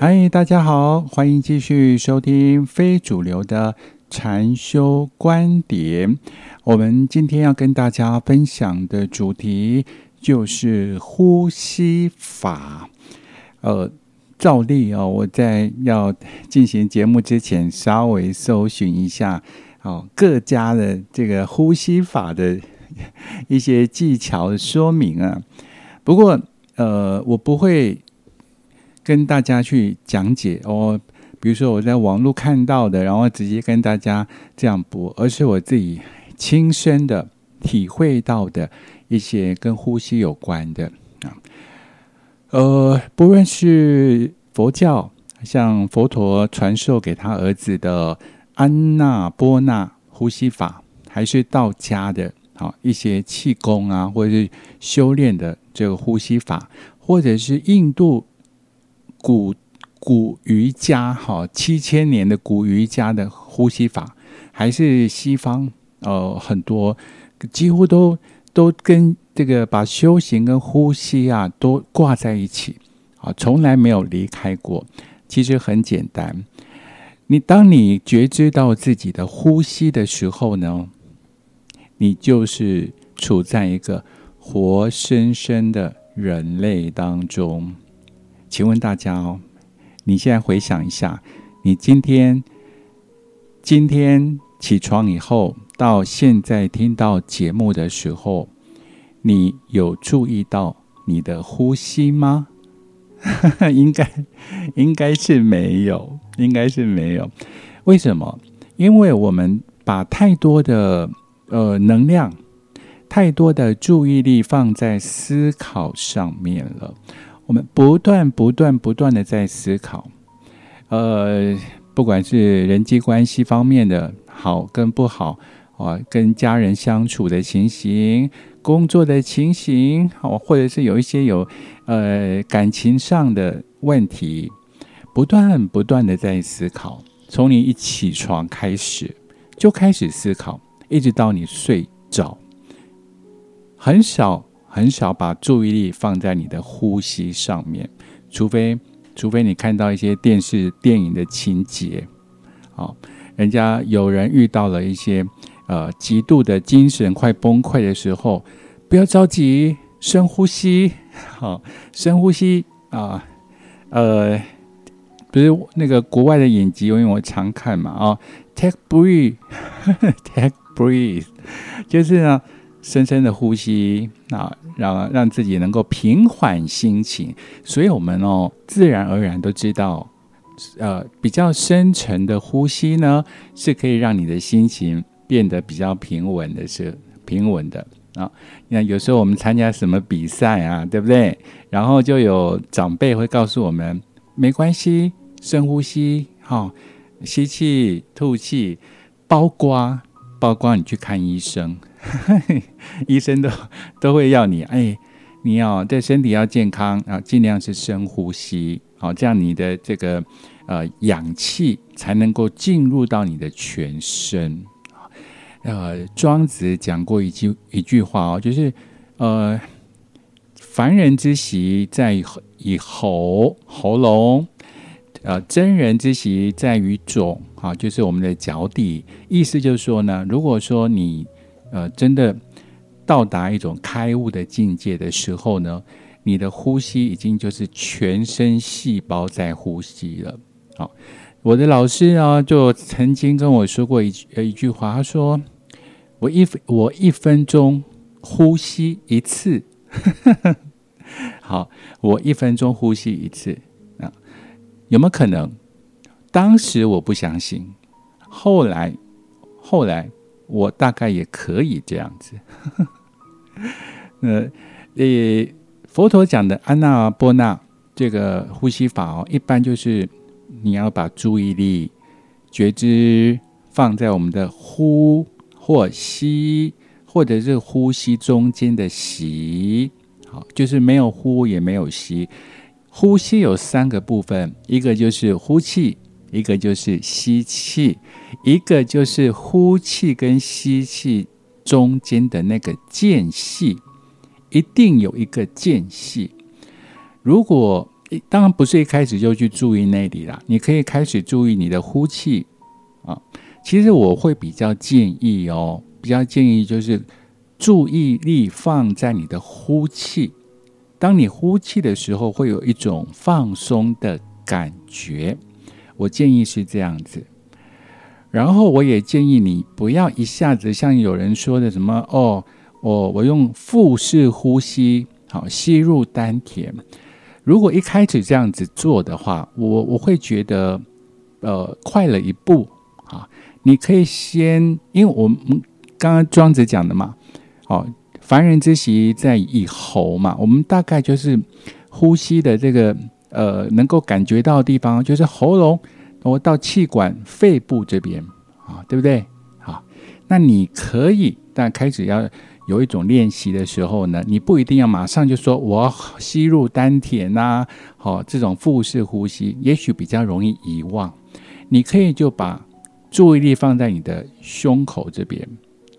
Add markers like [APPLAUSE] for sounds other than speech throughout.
嗨，大家好，欢迎继续收听非主流的禅修观点。我们今天要跟大家分享的主题就是呼吸法。呃，照例哦，我在要进行节目之前，稍微搜寻一下哦各家的这个呼吸法的一些技巧说明啊。不过，呃，我不会。跟大家去讲解哦，比如说我在网络看到的，然后直接跟大家这样播，而是我自己亲身的体会到的一些跟呼吸有关的啊。呃，不论是佛教，像佛陀传授给他儿子的安那波那呼吸法，还是道家的啊一些气功啊，或者是修炼的这个呼吸法，或者是印度。古古瑜伽哈，七千年的古瑜伽的呼吸法，还是西方呃很多几乎都都跟这个把修行跟呼吸啊都挂在一起啊，从来没有离开过。其实很简单，你当你觉知到自己的呼吸的时候呢，你就是处在一个活生生的人类当中。请问大家哦，你现在回想一下，你今天今天起床以后到现在听到节目的时候，你有注意到你的呼吸吗？[LAUGHS] 应该应该是没有，应该是没有。为什么？因为我们把太多的呃能量、太多的注意力放在思考上面了。我们不断、不断、不断的在思考，呃，不管是人际关系方面的好跟不好啊，跟家人相处的情形、工作的情形，哦，或者是有一些有呃感情上的问题，不断、不断的在思考。从你一起床开始就开始思考，一直到你睡着，很少。很少把注意力放在你的呼吸上面，除非除非你看到一些电视电影的情节，好，人家有人遇到了一些呃极度的精神快崩溃的时候，不要着急，深呼吸，好，[LAUGHS] 深呼吸啊，呃，不是那个国外的影集，因为我常看嘛，啊，take breathe，take [LAUGHS] breathe，就是呢。深深的呼吸，啊，让让自己能够平缓心情。所以，我们哦，自然而然都知道，呃，比较深沉的呼吸呢，是可以让你的心情变得比较平稳的，是平稳的啊。你看，有时候我们参加什么比赛啊，对不对？然后就有长辈会告诉我们，没关系，深呼吸，哈，吸气，吐气，包括包括你去看医生。[LAUGHS] 医生都都会要你，哎，你要对身体要健康啊，尽量是深呼吸，好，这样你的这个呃氧气才能够进入到你的全身。呃，庄子讲过一句一句话哦，就是呃，凡人之习在以喉喉咙，呃，真人之习在于种，啊，就是我们的脚底。意思就是说呢，如果说你呃，真的到达一种开悟的境界的时候呢，你的呼吸已经就是全身细胞在呼吸了。好，我的老师啊，就曾经跟我说过一呃一句话，他说：“我一我一分钟呼吸一次。[LAUGHS] ”好，我一分钟呼吸一次啊，有没有可能？当时我不相信，后来后来。我大概也可以这样子。[LAUGHS] 呃，呃，佛陀讲的安那波那这个呼吸法哦，一般就是你要把注意力觉知放在我们的呼或吸，或者是呼吸中间的吸，好，就是没有呼也没有吸。呼吸有三个部分，一个就是呼气。一个就是吸气，一个就是呼气跟吸气中间的那个间隙，一定有一个间隙。如果当然不是一开始就去注意那里啦，你可以开始注意你的呼气啊。其实我会比较建议哦，比较建议就是注意力放在你的呼气。当你呼气的时候，会有一种放松的感觉。我建议是这样子。然后我也建议你不要一下子像有人说的什么哦，我我用腹式呼吸，好吸入丹田。如果一开始这样子做的话，我我会觉得呃快了一步啊。你可以先，因为我们刚刚庄子讲的嘛，哦，凡人之习在以喉嘛，我们大概就是呼吸的这个呃能够感觉到的地方，就是喉咙。我到气管、肺部这边啊，对不对？好，那你可以，但开始要有一种练习的时候呢，你不一定要马上就说我吸入丹田呐，好，这种腹式呼吸，也许比较容易遗忘。你可以就把注意力放在你的胸口这边，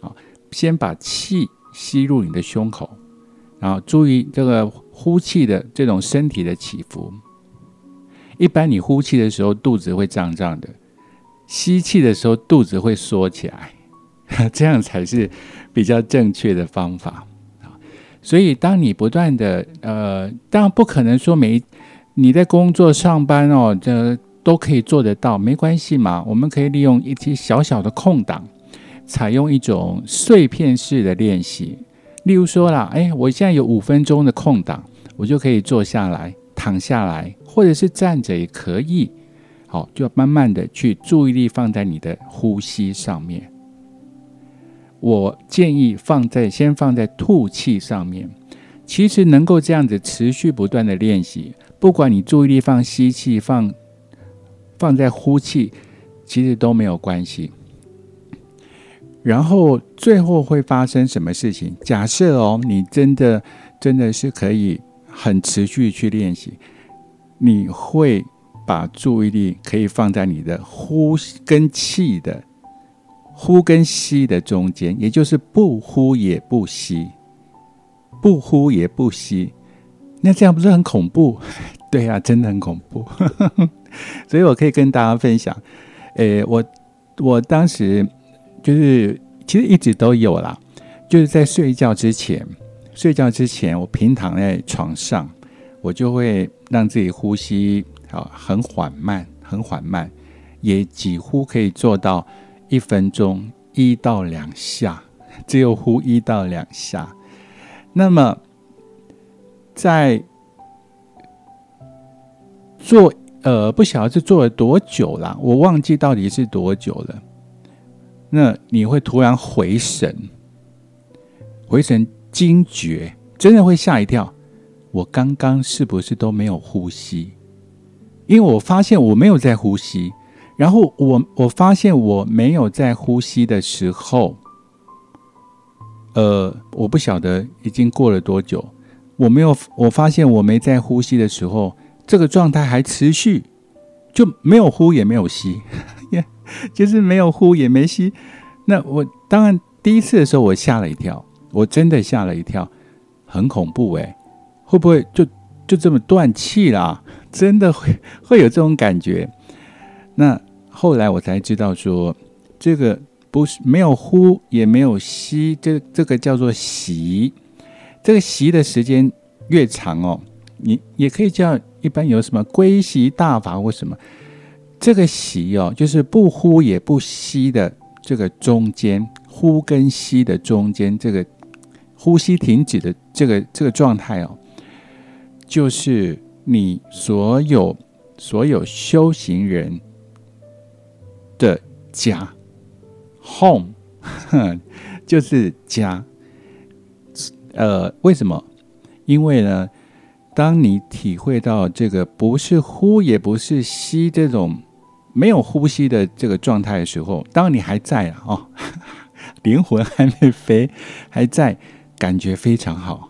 啊，先把气吸入你的胸口，然后注意这个呼气的这种身体的起伏。一般你呼气的时候肚子会胀胀的，吸气的时候肚子会缩起来，[LAUGHS] 这样才是比较正确的方法啊。所以当你不断的呃，当然不可能说每你在工作上班哦，这都可以做得到，没关系嘛。我们可以利用一些小小的空档，采用一种碎片式的练习。例如说啦，哎，我现在有五分钟的空档，我就可以坐下来。躺下来，或者是站着也可以。好，就慢慢的去注意力放在你的呼吸上面。我建议放在先放在吐气上面。其实能够这样子持续不断的练习，不管你注意力放吸气放放在呼气，其实都没有关系。然后最后会发生什么事情？假设哦，你真的真的是可以。很持续去练习，你会把注意力可以放在你的呼跟气的呼跟吸的中间，也就是不呼也不吸，不呼也不吸。那这样不是很恐怖？对啊，真的很恐怖。[LAUGHS] 所以我可以跟大家分享，诶，我我当时就是其实一直都有啦，就是在睡觉之前。睡觉之前，我平躺在床上，我就会让自己呼吸啊很缓慢，很缓慢，也几乎可以做到一分钟一到两下，只有呼一到两下。那么在做呃不晓得是做了多久啦，我忘记到底是多久了。那你会突然回神，回神。惊觉，真的会吓一跳。我刚刚是不是都没有呼吸？因为我发现我没有在呼吸。然后我我发现我没有在呼吸的时候，呃，我不晓得已经过了多久。我没有，我发现我没在呼吸的时候，这个状态还持续，就没有呼也没有吸，[LAUGHS] 就是没有呼也没吸。那我当然第一次的时候，我吓了一跳。我真的吓了一跳，很恐怖哎！会不会就就这么断气啦？真的会会有这种感觉？那后来我才知道说，这个不是没有呼也没有吸，这这个叫做息。这个息的时间越长哦，你也可以叫一般有什么归息大法或什么。这个息哦，就是不呼也不吸的这个中间，呼跟吸的中间这个。呼吸停止的这个这个状态哦，就是你所有所有修行人的家，home，[LAUGHS] 就是家。呃，为什么？因为呢，当你体会到这个不是呼也不是吸这种没有呼吸的这个状态的时候，当你还在啊，哦，[LAUGHS] 灵魂还没飞，还在。感觉非常好，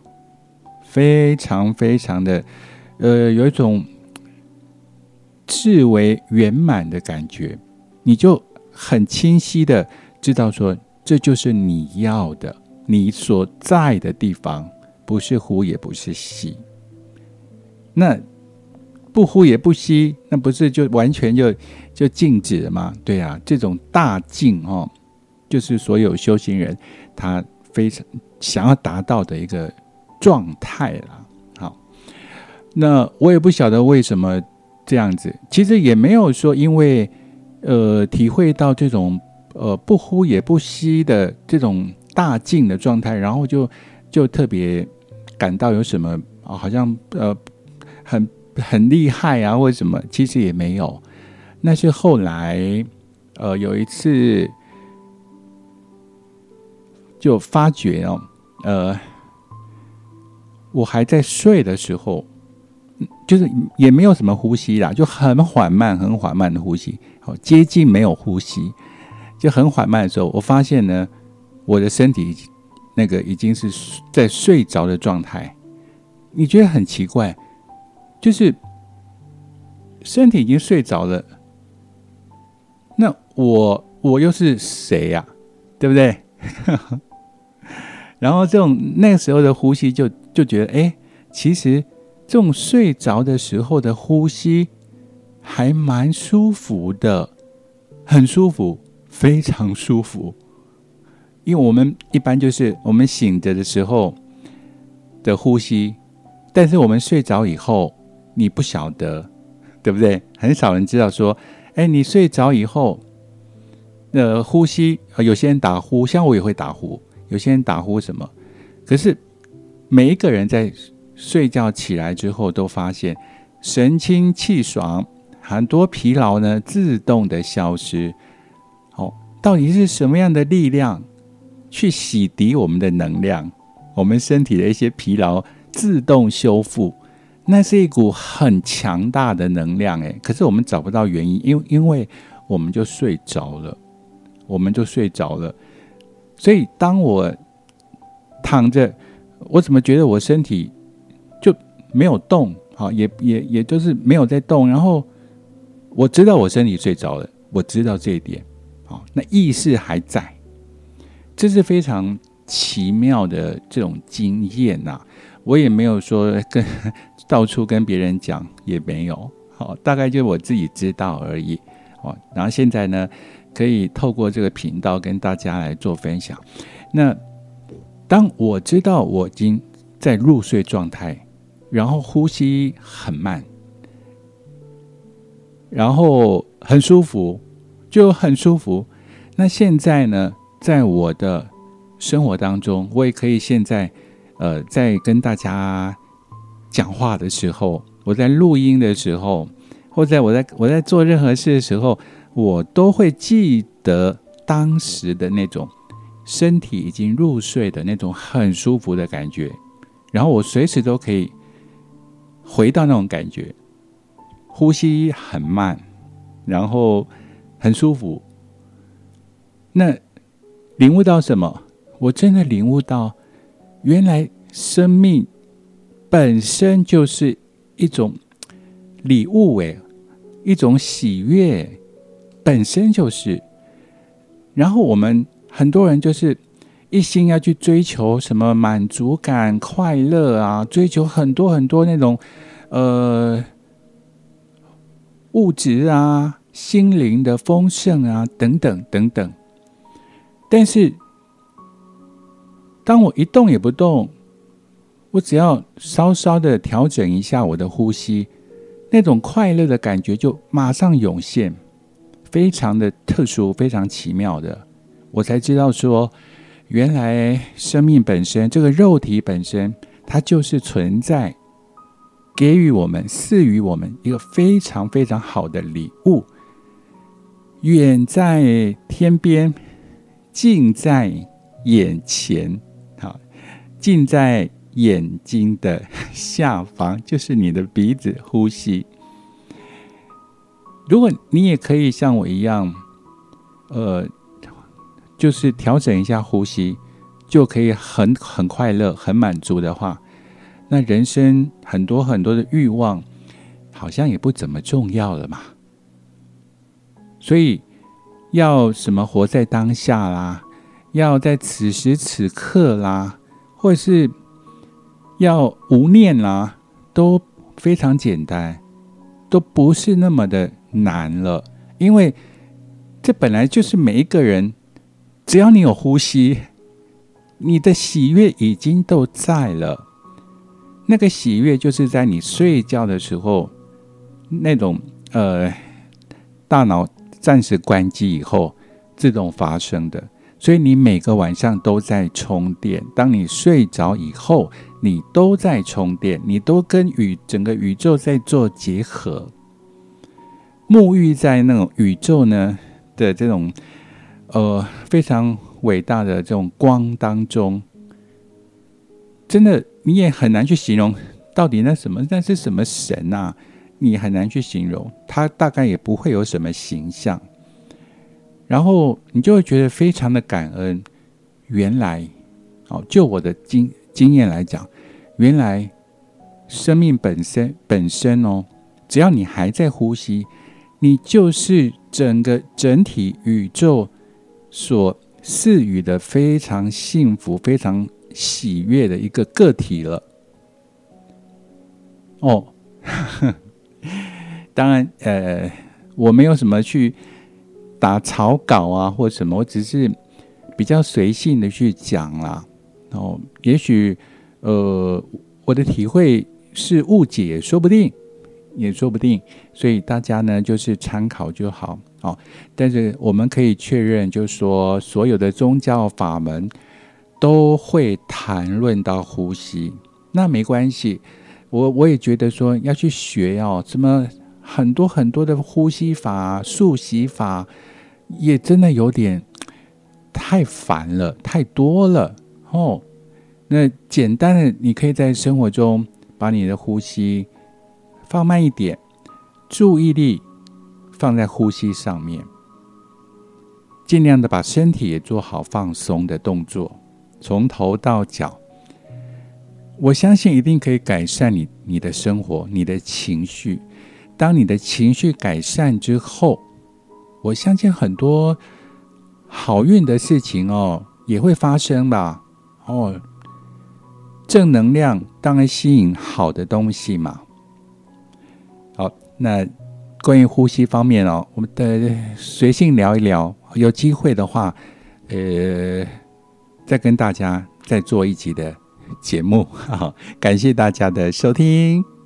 非常非常的，呃，有一种至为圆满的感觉，你就很清晰的知道说，这就是你要的，你所在的地方，不是呼，也不是吸。那不呼也不吸，那不是就完全就就静止了吗？对啊，这种大静哦，就是所有修行人他非常想要达到的一个状态了。好，那我也不晓得为什么这样子，其实也没有说因为呃体会到这种呃不呼也不吸的这种大静的状态，然后就就特别感到有什么啊，好像呃很。很厉害啊，或者什么？其实也没有。那是后来，呃，有一次就发觉哦，呃，我还在睡的时候，就是也没有什么呼吸啦，就很缓慢、很缓慢的呼吸，好接近没有呼吸，就很缓慢的时候，我发现呢，我的身体那个已经是在睡着的状态。你觉得很奇怪？就是身体已经睡着了，那我我又是谁呀？对不对？[LAUGHS] 然后这种那时候的呼吸，就就觉得，哎，其实这种睡着的时候的呼吸还蛮舒服的，很舒服，非常舒服。因为我们一般就是我们醒着的时候的呼吸，但是我们睡着以后。你不晓得，对不对？很少人知道说，哎，你睡着以后，呃，呼吸，有些人打呼，像我也会打呼，有些人打呼什么？可是每一个人在睡觉起来之后，都发现神清气爽，很多疲劳呢自动的消失。哦，到底是什么样的力量去洗涤我们的能量，我们身体的一些疲劳自动修复？那是一股很强大的能量，诶，可是我们找不到原因，因因为我们就睡着了，我们就睡着了。所以当我躺着，我怎么觉得我身体就没有动？好，也也也就是没有在动。然后我知道我身体睡着了，我知道这一点。好，那意识还在，这是非常奇妙的这种经验呐。我也没有说跟 [LAUGHS] 到处跟别人讲，也没有好，大概就我自己知道而已哦。然后现在呢，可以透过这个频道跟大家来做分享。那当我知道我已经在入睡状态，然后呼吸很慢，然后很舒服，就很舒服。那现在呢，在我的生活当中，我也可以现在。呃，在跟大家讲话的时候，我在录音的时候，或者我在我在做任何事的时候，我都会记得当时的那种身体已经入睡的那种很舒服的感觉，然后我随时都可以回到那种感觉，呼吸很慢，然后很舒服。那领悟到什么？我真的领悟到。原来生命本身就是一种礼物，诶，一种喜悦，本身就是。然后我们很多人就是一心要去追求什么满足感、快乐啊，追求很多很多那种呃物质啊、心灵的丰盛啊等等等等，但是。当我一动也不动，我只要稍稍的调整一下我的呼吸，那种快乐的感觉就马上涌现，非常的特殊，非常奇妙的。我才知道说，原来生命本身，这个肉体本身，它就是存在，给予我们、赐予我们一个非常非常好的礼物，远在天边，近在眼前。近在眼睛的 [LAUGHS] 下方，就是你的鼻子呼吸。如果你也可以像我一样，呃，就是调整一下呼吸，就可以很很快乐、很满足的话，那人生很多很多的欲望，好像也不怎么重要了嘛。所以要什么活在当下啦，要在此时此刻啦。或是要无念啦，都非常简单。都不是那么的难了，因为这本来就是每一个人，只要你有呼吸，你的喜悦已经都在了。那个喜悦就是在你睡觉的时候，那种呃，大脑暂时关机以后自动发生的。所以你每个晚上都在充电。当你睡着以后，你都在充电，你都跟宇整个宇宙在做结合，沐浴在那种宇宙呢的这种呃非常伟大的这种光当中，真的。你也很难去形容到底那什么那是什么神呐？你很难去形容，他大概也不会有什么形象。然后你就会觉得非常的感恩。原来，哦，就我的经经验来讲，原来生命本身本身哦，只要你还在呼吸，你就是整个整体宇宙所赐予的非常幸福、非常。喜悦的一个个体了，哦，[LAUGHS] 当然，呃，我没有什么去打草稿啊，或什么，我只是比较随性的去讲啦。哦，也许，呃，我的体会是误解，说不定，也说不定，所以大家呢，就是参考就好。哦，但是我们可以确认，就是说，所有的宗教法门。都会谈论到呼吸，那没关系。我我也觉得说要去学哦，什么很多很多的呼吸法、漱息法，也真的有点太烦了，太多了哦。那简单的，你可以在生活中把你的呼吸放慢一点，注意力放在呼吸上面，尽量的把身体也做好放松的动作。从头到脚，我相信一定可以改善你你的生活、你的情绪。当你的情绪改善之后，我相信很多好运的事情哦也会发生吧。哦，正能量当然吸引好的东西嘛。好，那关于呼吸方面哦，我们的随性聊一聊。有机会的话，呃。再跟大家再做一集的节目，[LAUGHS] 好，感谢大家的收听。